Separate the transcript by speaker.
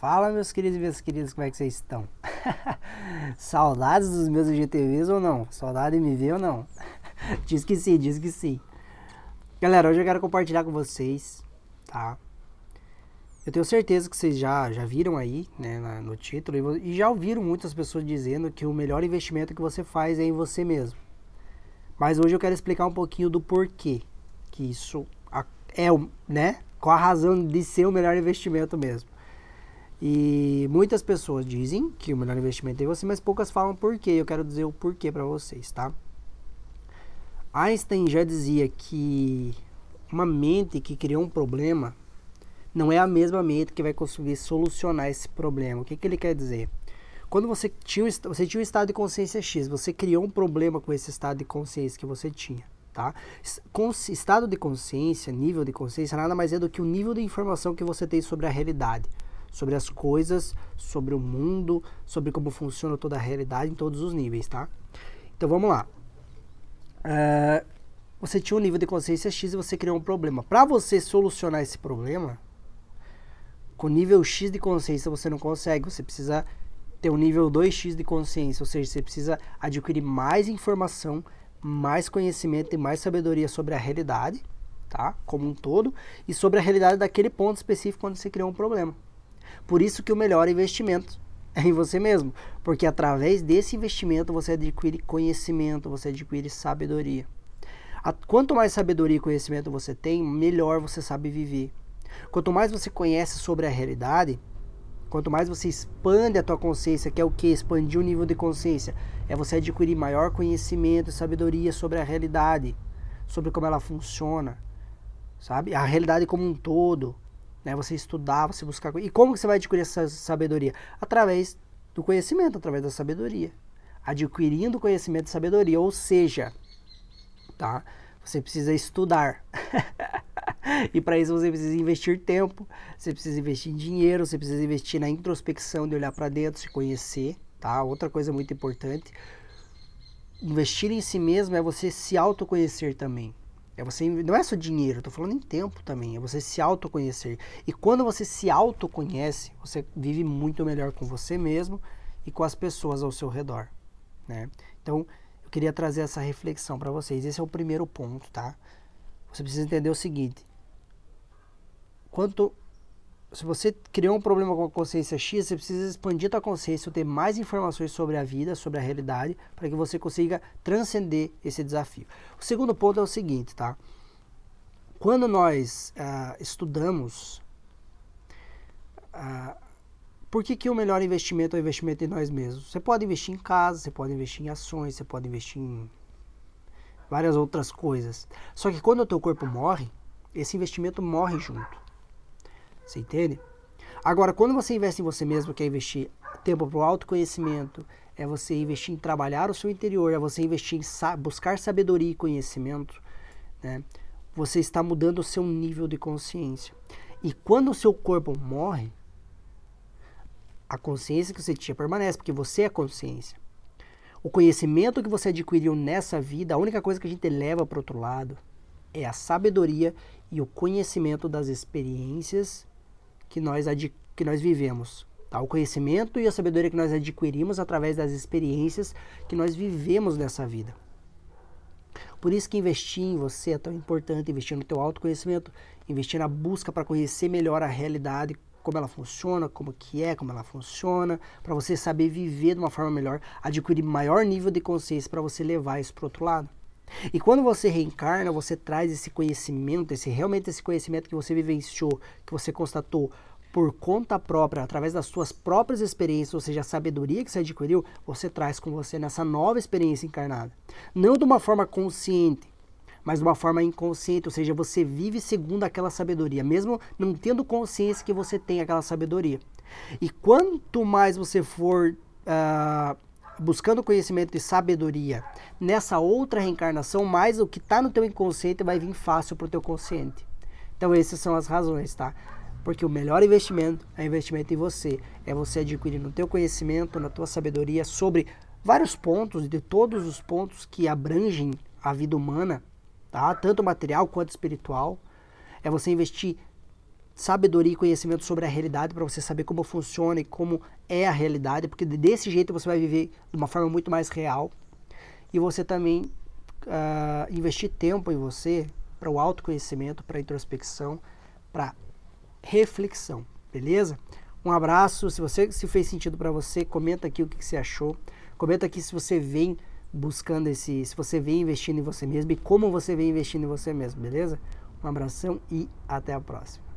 Speaker 1: Fala, meus queridos e minhas queridas, como é que vocês estão? Saudades dos meus IGTVs ou não? Saudade de me ver ou não? diz que sim, diz que sim. Galera, hoje eu quero compartilhar com vocês, tá? Eu tenho certeza que vocês já, já viram aí, né, no título, e já ouviram muitas pessoas dizendo que o melhor investimento que você faz é em você mesmo. Mas hoje eu quero explicar um pouquinho do porquê que isso é, né, qual a razão de ser o melhor investimento mesmo. E muitas pessoas dizem que o melhor investimento é você, mas poucas falam por quê. Eu quero dizer o porquê para vocês, tá? Einstein já dizia que uma mente que criou um problema não é a mesma mente que vai conseguir solucionar esse problema. O que, que ele quer dizer? Quando você tinha, você tinha um estado de consciência X, você criou um problema com esse estado de consciência que você tinha. Tá? Estado de consciência, nível de consciência, nada mais é do que o nível de informação que você tem sobre a realidade sobre as coisas, sobre o mundo, sobre como funciona toda a realidade em todos os níveis, tá? Então vamos lá. Uh, você tinha um nível de consciência X e você criou um problema. Para você solucionar esse problema, com nível X de consciência você não consegue. Você precisa ter um nível 2x de consciência, ou seja, você precisa adquirir mais informação, mais conhecimento e mais sabedoria sobre a realidade, tá? Como um todo, e sobre a realidade daquele ponto específico quando você criou um problema. Por isso que o melhor investimento é em você mesmo, porque através desse investimento você adquire conhecimento, você adquire sabedoria. Quanto mais sabedoria e conhecimento você tem, melhor você sabe viver. Quanto mais você conhece sobre a realidade, quanto mais você expande a tua consciência, que é o que? Expandir o nível de consciência. É você adquirir maior conhecimento e sabedoria sobre a realidade, sobre como ela funciona, sabe? A realidade como um todo, né? Você estudar, você buscar. E como você vai adquirir essa sabedoria? Através do conhecimento, através da sabedoria. Adquirindo conhecimento e sabedoria. Ou seja, tá? Você precisa estudar. e para isso você precisa investir tempo, você precisa investir em dinheiro, você precisa investir na introspecção de olhar para dentro, se conhecer, tá? Outra coisa muito importante. Investir em si mesmo é você se autoconhecer também. É você, não é só dinheiro, eu tô falando em tempo também, é você se autoconhecer. E quando você se autoconhece, você vive muito melhor com você mesmo e com as pessoas ao seu redor, né? Então, eu queria trazer essa reflexão para vocês. Esse é o primeiro ponto, tá? Você precisa entender o seguinte: quanto se você criou um problema com a consciência X, você precisa expandir a tua consciência, ter mais informações sobre a vida, sobre a realidade, para que você consiga transcender esse desafio. O segundo ponto é o seguinte, tá? Quando nós uh, estudamos, uh, por que, que o melhor investimento é o investimento em nós mesmos? Você pode investir em casa, você pode investir em ações, você pode investir em várias outras coisas. Só que quando o teu corpo morre, esse investimento morre junto. Você entende? Agora, quando você investe em você mesmo, que é investir tempo para o autoconhecimento, é você investir em trabalhar o seu interior, é você investir em sa buscar sabedoria e conhecimento, né? você está mudando o seu nível de consciência. E quando o seu corpo morre, a consciência que você tinha permanece, porque você é a consciência. O conhecimento que você adquiriu nessa vida, a única coisa que a gente leva para outro lado é a sabedoria e o conhecimento das experiências que nós, que nós vivemos. Tá? O conhecimento e a sabedoria que nós adquirimos através das experiências que nós vivemos nessa vida. Por isso que investir em você é tão importante, investir no teu autoconhecimento, investir na busca para conhecer melhor a realidade, como ela funciona, como que é, como ela funciona, para você saber viver de uma forma melhor, adquirir maior nível de consciência para você levar isso para outro lado. E quando você reencarna, você traz esse conhecimento, esse realmente esse conhecimento que você vivenciou, que você constatou por conta própria, através das suas próprias experiências, ou seja, a sabedoria que você adquiriu, você traz com você nessa nova experiência encarnada. Não de uma forma consciente, mas de uma forma inconsciente, ou seja, você vive segundo aquela sabedoria, mesmo não tendo consciência que você tem aquela sabedoria. E quanto mais você for uh, buscando conhecimento e sabedoria nessa outra reencarnação, mais o que está no teu inconsciente vai vir fácil para o teu consciente. Então essas são as razões, tá? Porque o melhor investimento é investimento em você. É você adquirir no teu conhecimento, na tua sabedoria sobre vários pontos, de todos os pontos que abrangem a vida humana, tá? Tanto material quanto espiritual. É você investir sabedoria e conhecimento sobre a realidade para você saber como funciona e como é a realidade, porque desse jeito você vai viver de uma forma muito mais real. E você também uh, investir tempo em você para o autoconhecimento, para introspecção, para reflexão, beleza? Um abraço. Se você se fez sentido para você, comenta aqui o que, que você achou. Comenta aqui se você vem buscando esse, se você vem investindo em você mesmo e como você vem investindo em você mesmo, beleza? Um abração e até a próxima.